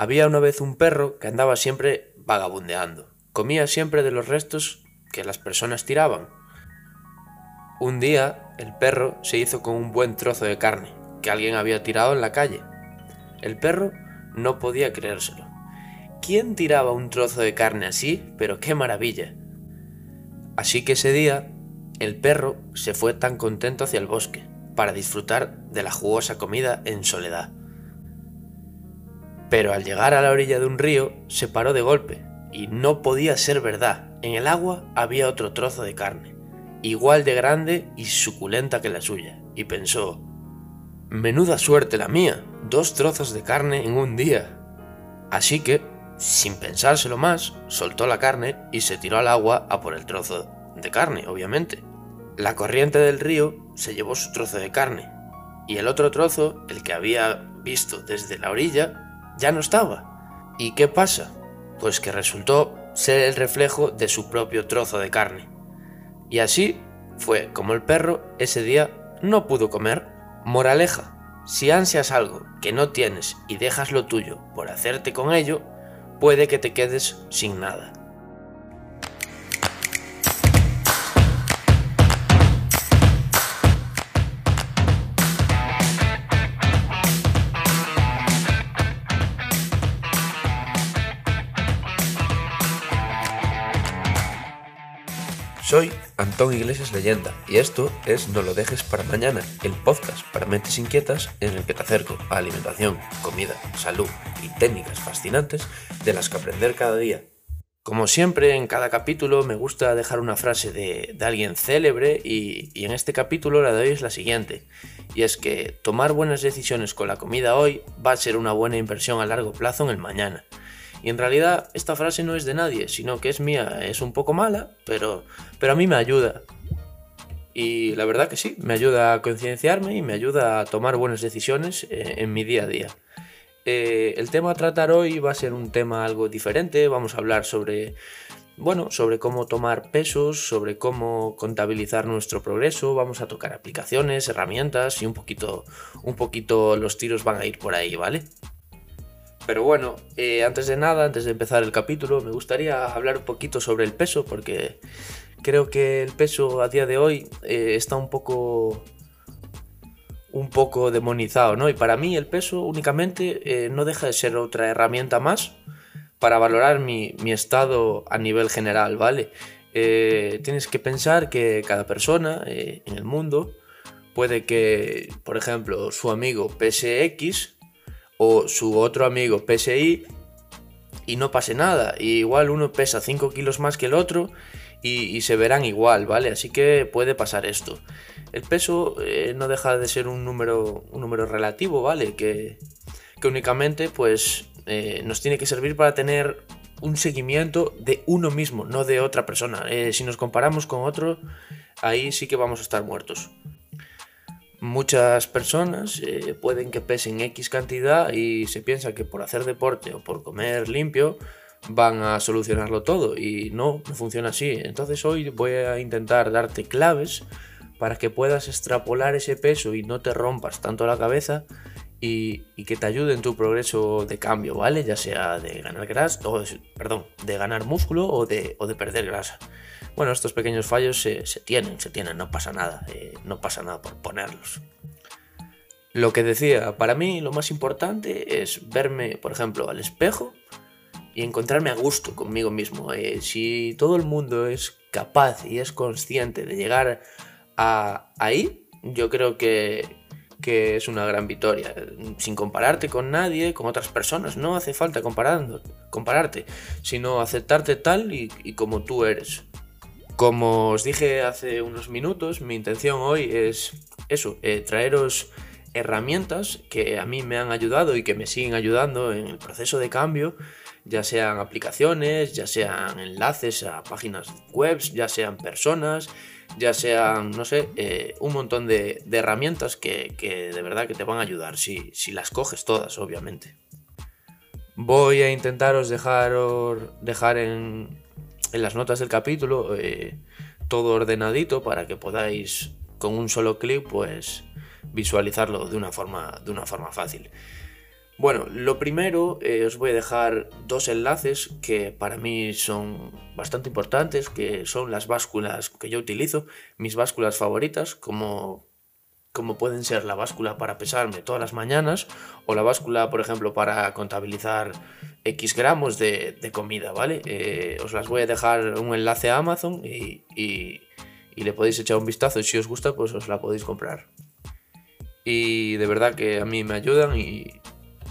Había una vez un perro que andaba siempre vagabundeando. Comía siempre de los restos que las personas tiraban. Un día el perro se hizo con un buen trozo de carne que alguien había tirado en la calle. El perro no podía creérselo. ¿Quién tiraba un trozo de carne así? Pero qué maravilla. Así que ese día el perro se fue tan contento hacia el bosque para disfrutar de la jugosa comida en soledad. Pero al llegar a la orilla de un río se paró de golpe y no podía ser verdad. En el agua había otro trozo de carne, igual de grande y suculenta que la suya, y pensó, Menuda suerte la mía, dos trozos de carne en un día. Así que, sin pensárselo más, soltó la carne y se tiró al agua a por el trozo de carne, obviamente. La corriente del río se llevó su trozo de carne, y el otro trozo, el que había visto desde la orilla, ya no estaba. ¿Y qué pasa? Pues que resultó ser el reflejo de su propio trozo de carne. Y así fue como el perro ese día no pudo comer Moraleja, si ansias algo que no tienes y dejas lo tuyo por hacerte con ello, puede que te quedes sin nada. Soy Antón Iglesias Leyenda y esto es No lo dejes para mañana, el podcast para mentes inquietas en el que te acerco a alimentación, comida, salud y técnicas fascinantes de las que aprender cada día. Como siempre, en cada capítulo me gusta dejar una frase de, alguien célebre y en este capítulo la de hoy es la siguiente, y es que tomar buenas decisiones con la comida hoy va a ser una buena inversión a largo plazo en el mañana. Y en realidad esta frase no es de nadie, sino que es mía. Es un poco mala, pero, pero a mí me ayuda. Y la verdad que sí, me ayuda a concienciarme y me ayuda a tomar buenas decisiones eh, en mi día a día. Eh, el tema a tratar hoy va a ser un tema algo diferente. Vamos a hablar sobre, bueno, sobre cómo tomar pesos, sobre cómo contabilizar nuestro progreso. Vamos a tocar aplicaciones, herramientas y un poquito, un poquito los tiros van a ir por ahí, ¿vale? Pero bueno, eh, antes de nada, antes de empezar el capítulo, me gustaría hablar un poquito sobre el peso, porque creo que el peso a día de hoy eh, está un poco un poco demonizado, ¿no? Y para mí el peso únicamente eh, no deja de ser otra herramienta más para valorar mi, mi estado a nivel general, ¿vale? tienes que pensar que cada persona en el mundo puede que, por ejemplo, su amigo pese X o su otro amigo PSI y no pase nada. Igual uno pesa 5 kilos más que el otro y, se verán igual, ¿vale? Así que puede pasar esto. El peso eh, no deja de ser un número, un número relativo, ¿vale? Que, únicamente pues eh, nos tiene que servir para tener un seguimiento de uno mismo, no de otra persona. Eh, si nos comparamos con otro, ahí sí que vamos a estar muertos. Muchas personas eh, pueden que pesen X cantidad y se piensa que por hacer deporte o por comer limpio van a solucionarlo todo y no, funciona así. Entonces hoy voy a intentar darte claves para que puedas extrapolar ese peso y no te rompas tanto la cabeza y, que te ayude en tu progreso de cambio, ¿vale? Ya sea de ganar grasa, o, perdón, de ganar músculo o de, o de perder grasa. Bueno, estos pequeños fallos se, tienen, se tienen, no pasa nada, eh, no pasa nada por ponerlos. Lo que decía, para mí lo más importante es verme, por ejemplo, al espejo y encontrarme a gusto conmigo mismo. Eh, si todo el mundo es capaz y es consciente de llegar ahí, yo creo que, que es una gran victoria. Sin compararte con nadie, con otras personas, no hace falta comparando, compararte, sino aceptarte tal y como tú eres. Como os dije hace unos minutos, mi intención hoy es eso, eh, traeros herramientas que a mí me han ayudado y que me siguen ayudando en el proceso de cambio, ya sean aplicaciones, ya sean enlaces a páginas web, ya sean personas, ya sean, no sé, eh, un montón de, herramientas que, de verdad que te van a ayudar, si, si las coges todas, obviamente. Voy a intentaros dejar, dejar en, en las notas del capítulo eh, todo ordenadito para que podáis con un solo clic pues visualizarlo de una forma, de una forma fácil. Bueno, lo primero eh, os voy a dejar dos enlaces que para mí son bastante importantes, que son las básculas que yo utilizo, mis básculas favoritas, como, como pueden ser la báscula para pesarme todas las mañanas o la báscula, por ejemplo, para contabilizar X gramos de, comida, ¿vale? Eh, os las voy a dejar un enlace a Amazon y, y le podéis echar un vistazo y si os gusta, pues os la podéis comprar. Y de verdad que a mí me ayudan y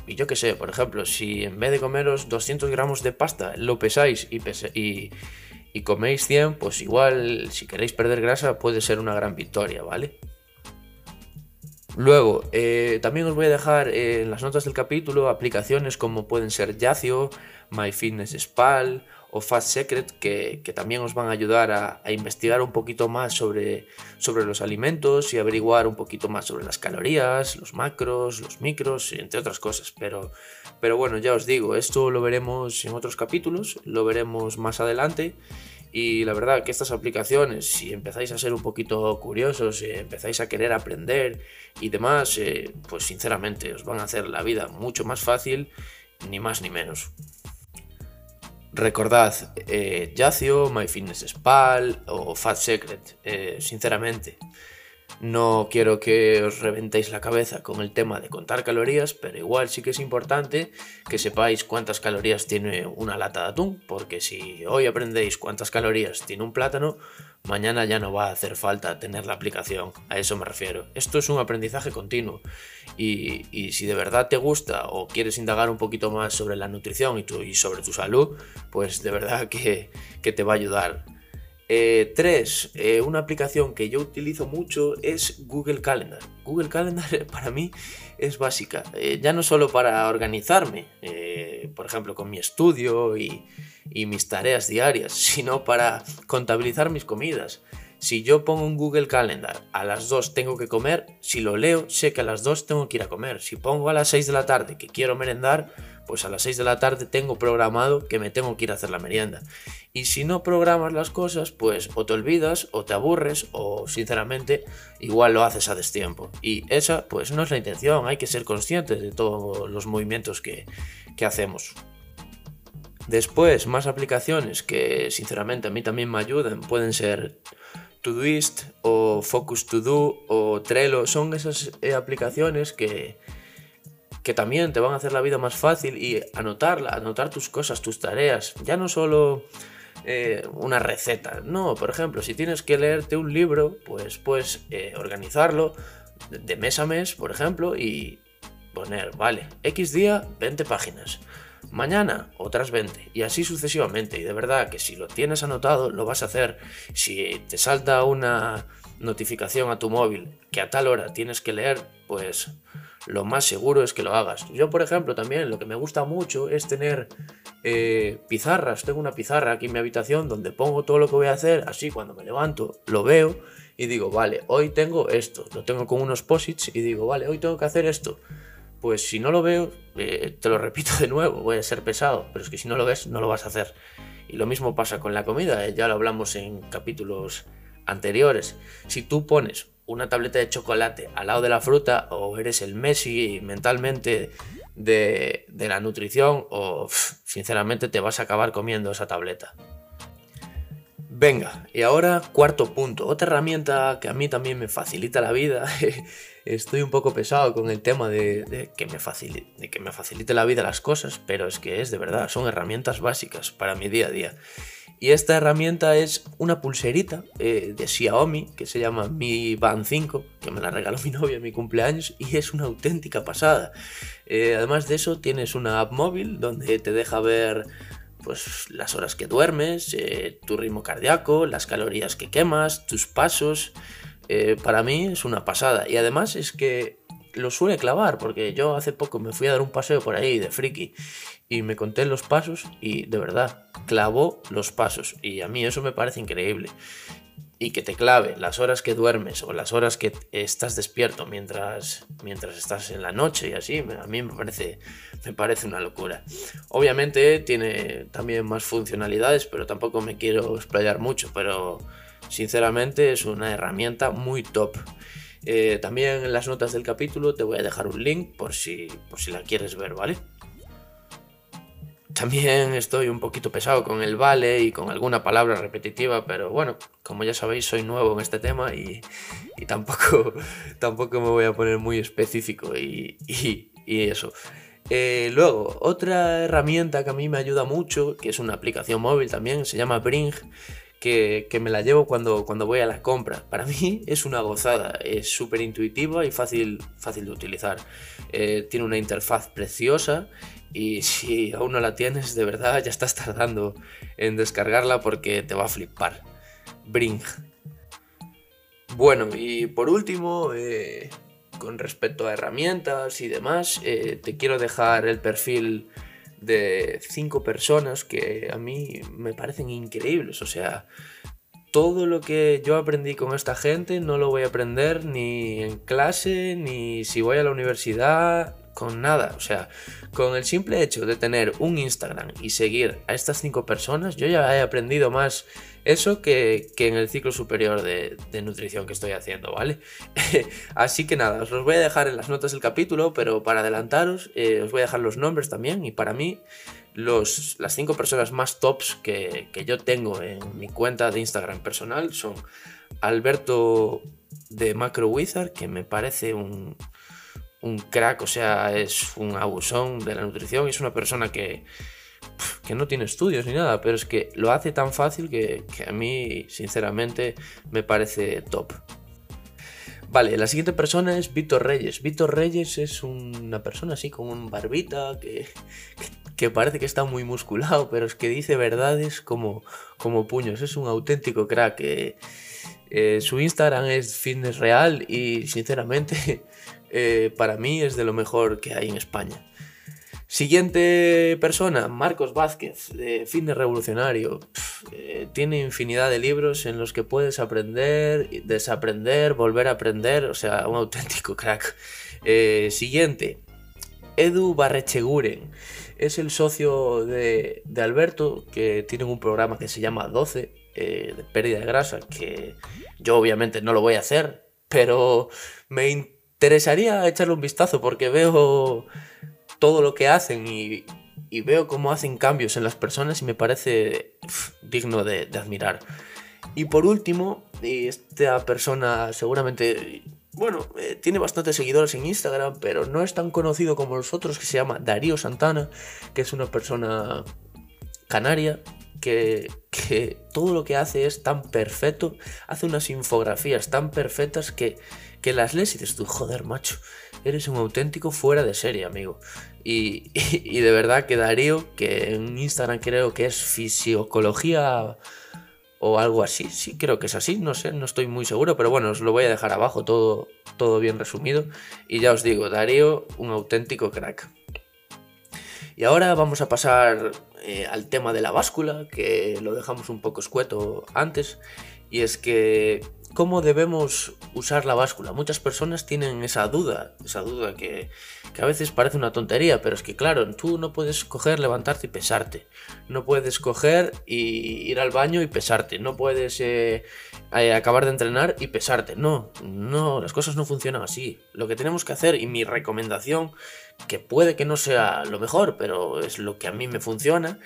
y yo qué sé, por ejemplo, si en vez de comeros 200 gramos de pasta lo pesáis y, y, coméis 100, pues igual si queréis perder grasa puede ser una gran victoria, ¿vale? Luego, eh, también os voy a dejar en las notas del capítulo aplicaciones como pueden ser Yacio, MyFitnessPal o Fast Secret que, también os van a ayudar a, investigar un poquito más sobre, sobre los alimentos y averiguar un poquito más sobre las calorías, los macros, los micros, entre otras cosas. Pero, pero bueno, ya os digo, esto lo veremos en otros capítulos, lo veremos más adelante. Y la verdad que estas aplicaciones, si empezáis a ser un poquito curiosos, si empezáis a querer aprender y demás, eh, pues sinceramente os van a hacer la vida mucho más fácil, ni más ni menos. Recordad, eh, Yacio, MyFitnessPal o Fat Secret, eh, sinceramente. No quiero que os reventéis la cabeza con el tema de contar calorías, pero igual sí que es importante que sepáis cuántas calorías tiene una lata de atún, porque si hoy aprendéis cuántas calorías tiene un plátano, mañana ya no va a hacer falta tener la aplicación, a eso me refiero. Esto es un aprendizaje continuo y, si de verdad te gusta o quieres indagar un poquito más sobre la nutrición y, sobre tu salud, pues de verdad que, te va a ayudar. 3. Eh, eh, una aplicación que yo utilizo mucho es Google Calendar. Google Calendar para mí es básica, eh, ya no solo para organizarme, por ejemplo, con mi estudio y, y mis tareas diarias, sino para contabilizar mis comidas. Si yo pongo un Google Calendar a las 2 tengo que comer, si lo leo sé que a las 2 tengo que ir a comer. Si pongo a las 6 de la tarde que quiero merendar, pues a las 6 de la tarde tengo programado que me tengo que ir a hacer la merienda. Y si no programas las cosas, pues o te olvidas o te aburres o sinceramente igual lo haces a destiempo. Y esa pues no es la intención, hay que ser conscientes de todos los movimientos que, que hacemos. Después, más aplicaciones que sinceramente a mí también me ayudan pueden ser Todoist o Focus To Do o Trello. Son esas eh, aplicaciones que, que también te van a hacer la vida más fácil y anotarla, anotar tus cosas, tus tareas. Ya no solo eh, una receta, no, por ejemplo, si tienes que leerte un libro, pues puedes eh, organizarlo de mes a mes, por ejemplo, y poner, vale, X día, 20 páginas mañana otras 20 y así sucesivamente. Y de verdad que si lo tienes anotado lo vas a hacer. Si te salta una notificación a tu móvil que a tal hora tienes que leer, pues lo más seguro es que lo hagas. Yo, por ejemplo, también lo que me gusta mucho es tener eh, pizarras. Tengo una pizarra aquí en mi habitación donde pongo todo lo que voy a hacer. Así cuando me levanto lo veo y digo, vale, hoy tengo esto. Lo tengo con unos posits y digo, vale, hoy tengo que hacer esto pues si no lo veo, eh, te lo repito de nuevo, voy a ser pesado, pero es que si no lo ves, no lo vas a hacer. Y lo mismo pasa con la comida, eh, ya lo hablamos en capítulos anteriores. Si tú pones una tableta de chocolate al lado de la fruta, o eres el Messi mentalmente de, de la nutrición, o sinceramente te vas a acabar comiendo esa tableta. Venga, y ahora cuarto punto, otra herramienta que a mí también me facilita la vida. Estoy un poco pesado con el tema de, que me facilite, que me facilite la vida las cosas, pero es que es de verdad, son herramientas básicas para mi día a día. Y esta herramienta es una pulserita eh, de Xiaomi que se llama Mi Band 5, que me la regaló mi novia en mi cumpleaños y es una auténtica pasada. Eh, además de eso, tienes una app móvil donde te deja ver pues las horas que duermes, eh, tu ritmo cardíaco, las calorías que quemas, tus pasos. Eh, para mí es una pasada. Y además es que lo suele clavar, porque yo hace poco me fui a dar un paseo por ahí de friki y me conté los pasos y de verdad clavó los pasos. Y a mí eso me parece increíble y que te clave las horas que duermes o las horas que estás despierto mientras, mientras estás en la noche y así, a mí me parece, me parece una locura. Obviamente tiene también más funcionalidades, pero tampoco me quiero explayar mucho, pero sinceramente es una herramienta muy top. Eh, también en las notas del capítulo te voy a dejar un link por si, por si la quieres ver, ¿vale? También estoy un poquito pesado con el vale y con alguna palabra repetitiva, pero bueno, como ya sabéis, soy nuevo en este tema y, tampoco, tampoco me voy a poner muy específico y, eso. Eh, luego, otra herramienta que a mí me ayuda mucho, que es una aplicación móvil también, se llama Bring, que, me la llevo cuando, cuando voy a la compra. Para mí es una gozada, es súper intuitiva y fácil, fácil de utilizar. Eh, tiene una interfaz preciosa y si aún no la tienes, de verdad ya estás tardando en descargarla porque te va a flipar. Bring. Bueno, y por último, eh, con respecto a herramientas y demás, eh, te quiero dejar el perfil de cinco personas que a mí me parecen increíbles. O sea, todo lo que yo aprendí con esta gente no lo voy a aprender ni en clase, ni si voy a la universidad, con nada. O sea, con el simple hecho de tener un Instagram y seguir a estas cinco personas, yo ya he aprendido más eso que, en el ciclo superior de, nutrición que estoy haciendo, ¿vale? Así que nada, os los voy a dejar en las notas del capítulo, pero para adelantaros, eh, os voy a dejar los nombres también. Y para mí, los, las cinco personas más tops que, que yo tengo en mi cuenta de Instagram personal son Alberto de Macro Wizard, que me parece un, un crack, o sea, es un abusón de la nutrición, es una persona que, que no tiene estudios ni nada, pero es que lo hace tan fácil que, a mí, sinceramente, me parece top. Vale, la siguiente persona es Víctor Reyes. Víctor Reyes es una persona así con un barbita que, parece que está muy musculado, pero es que dice verdades como, como puños. Es un auténtico crack. Eh, su Instagram es fitness real y sinceramente eh, para mí es de lo mejor que hay en España. Siguiente persona, Marcos Vázquez, de Fitness Revolucionario. Eh, tiene infinidad de libros en los que puedes aprender, desaprender, volver a aprender, o sea, un auténtico crack. Eh, siguiente, Edu Barrecheguren. Es el socio de, de, Alberto, que tiene un programa que se llama 12, de pérdida de grasa, que yo obviamente no lo voy a hacer, pero me interesaría echarle un vistazo porque veo todo lo que hacen y, veo cómo hacen cambios en las personas y me parece digno de, admirar. Y por último, esta persona seguramente, bueno, eh, tiene bastantes seguidores en Instagram, pero no es tan conocido como los otros, que se llama Darío Santana, que es una persona canaria que, todo lo que hace es tan perfecto, hace unas infografías tan perfectas que, que las lees y dices joder, macho, eres un auténtico fuera de serie, amigo. Y, de verdad que Darío, que en Instagram creo que es fisiocología o algo así, sí, creo que es así, no sé, no estoy muy seguro, pero bueno, os lo voy a dejar abajo todo, todo bien resumido. Y ya os digo, Darío, un auténtico crack. Y ahora vamos a pasar eh, al tema de la báscula, que lo dejamos un poco escueto antes, y es que cómo debemos usar la báscula. Muchas personas tienen esa duda, esa duda que, a veces parece una tontería, pero es que claro, tú no puedes coger, levantarte y pesarte. No puedes coger y ir al baño y pesarte. No puedes eh, eh, acabar de entrenar y pesarte. No, no, las cosas no funcionan así. Lo que tenemos que hacer y mi recomendación que puede que no sea lo mejor, pero es lo que a mí me funciona.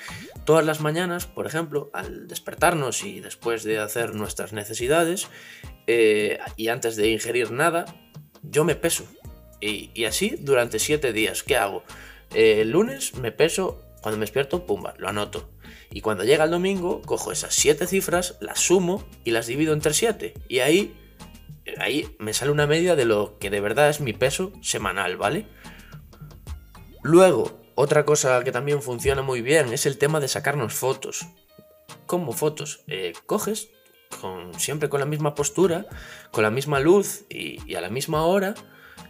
Todas las mañanas, por ejemplo, al despertarnos y después de hacer nuestras necesidades eh, y antes de ingerir nada, yo me peso. Y, así durante siete días. ¿Qué hago? Eh, el lunes me peso, cuando me despierto, pumba, lo anoto. Y cuando llega el domingo, cojo esas siete cifras, las sumo y las divido entre siete. Y ahí, ahí me sale una media de lo que de verdad es mi peso semanal, ¿vale? Luego, otra cosa que también funciona muy bien es el tema de sacarnos fotos. ¿Cómo fotos? Eh, coges con, siempre con la misma postura, con la misma luz y, a la misma hora.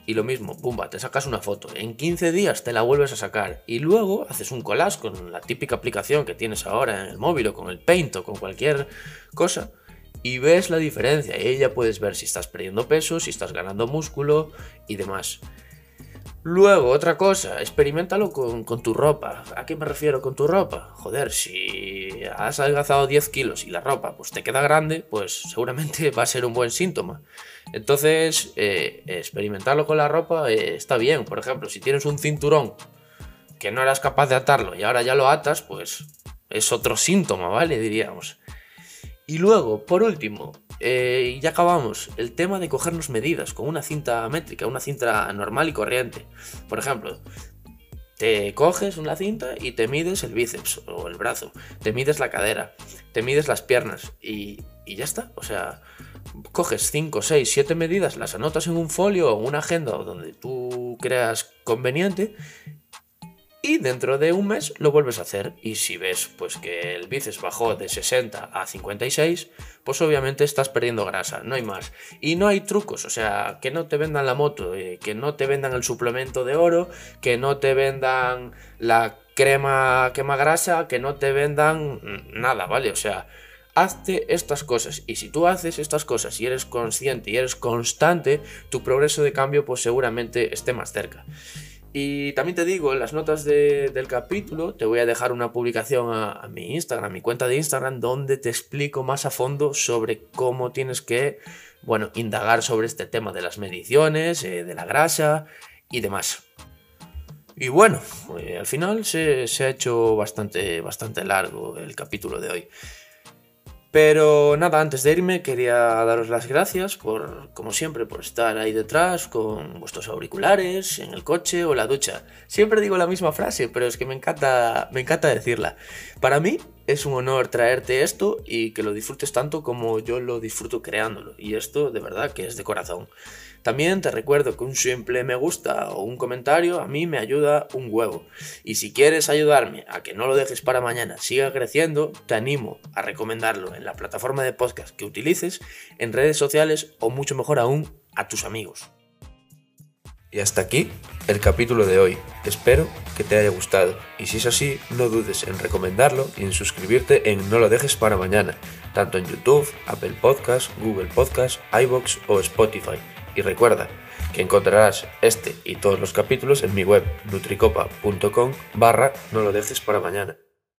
Y lo mismo, pumba, te sacas una foto. En 15 días te la vuelves a sacar. Y luego haces un collage con la típica aplicación que tienes ahora en el móvil o con el Paint o con cualquier cosa. Y ves la diferencia. Y ahí ya puedes ver si estás perdiendo peso, si estás ganando músculo y demás. Luego, otra cosa, experimentalo con, tu ropa. ¿A qué me refiero con tu ropa? Joder, si has adelgazado 10 kilos y la ropa pues te queda grande, pues seguramente va a ser un buen síntoma. Entonces, eh, experimentarlo con la ropa eh, está bien. Por ejemplo, si tienes un cinturón que no eras capaz de atarlo y ahora ya lo atas, pues es otro síntoma, ¿vale? Diríamos. Y luego, por último, eh, ya acabamos, el tema de cogernos medidas con una cinta métrica, una cinta normal y corriente. Por ejemplo, te coges una cinta y te mides el bíceps o el brazo, te mides la cadera, te mides las piernas y, y ya está. O sea, coges 5, 6, 7 medidas, las anotas en un folio o en una agenda o donde tú creas conveniente y dentro de un mes lo vuelves a hacer. Y si ves pues que el bíceps bajó de 60 a 56, pues obviamente estás perdiendo grasa, no hay más. Y no hay trucos, o sea, que no te vendan la moto, eh, que no te vendan el suplemento de oro, que no te vendan la crema quema grasa, que no te vendan nada, ¿vale? O sea, hazte estas cosas y si tú haces estas cosas y eres consciente y eres constante, tu progreso de cambio pues seguramente esté más cerca. Y también te digo, en las notas del capítulo te voy a dejar una publicación a, mi Instagram, a mi cuenta de Instagram, donde te explico más a fondo sobre cómo tienes que, bueno, indagar sobre este tema de las mediciones, eh, de la grasa y demás. Y bueno, eh, al final se, se, ha hecho bastante, bastante largo el capítulo de hoy. Pero nada, antes de irme quería daros las gracias por, como siempre, por estar ahí detrás con vuestros auriculares, en el coche o la ducha. Siempre digo la misma frase, pero es que me encanta, me encanta decirla. Para mí es un honor traerte esto y que lo disfrutes tanto como yo lo disfruto creándolo. Y esto de verdad que es de corazón. También te recuerdo que un simple me gusta o un comentario a mí me ayuda un huevo. Y si quieres ayudarme a que no lo dejes para mañana, siga creciendo, te animo a recomendarlo en la plataforma de podcast que utilices, en redes sociales o mucho mejor aún a tus amigos. Y hasta aquí el capítulo de hoy. Espero que te haya gustado y si es así, no dudes en recomendarlo y en suscribirte en No lo dejes para mañana, tanto en YouTube, Apple Podcast, Google Podcast, iBox o Spotify. Y recuerda que encontrarás este y todos los capítulos en mi web nutricopa.com barra no lo dejes para mañana.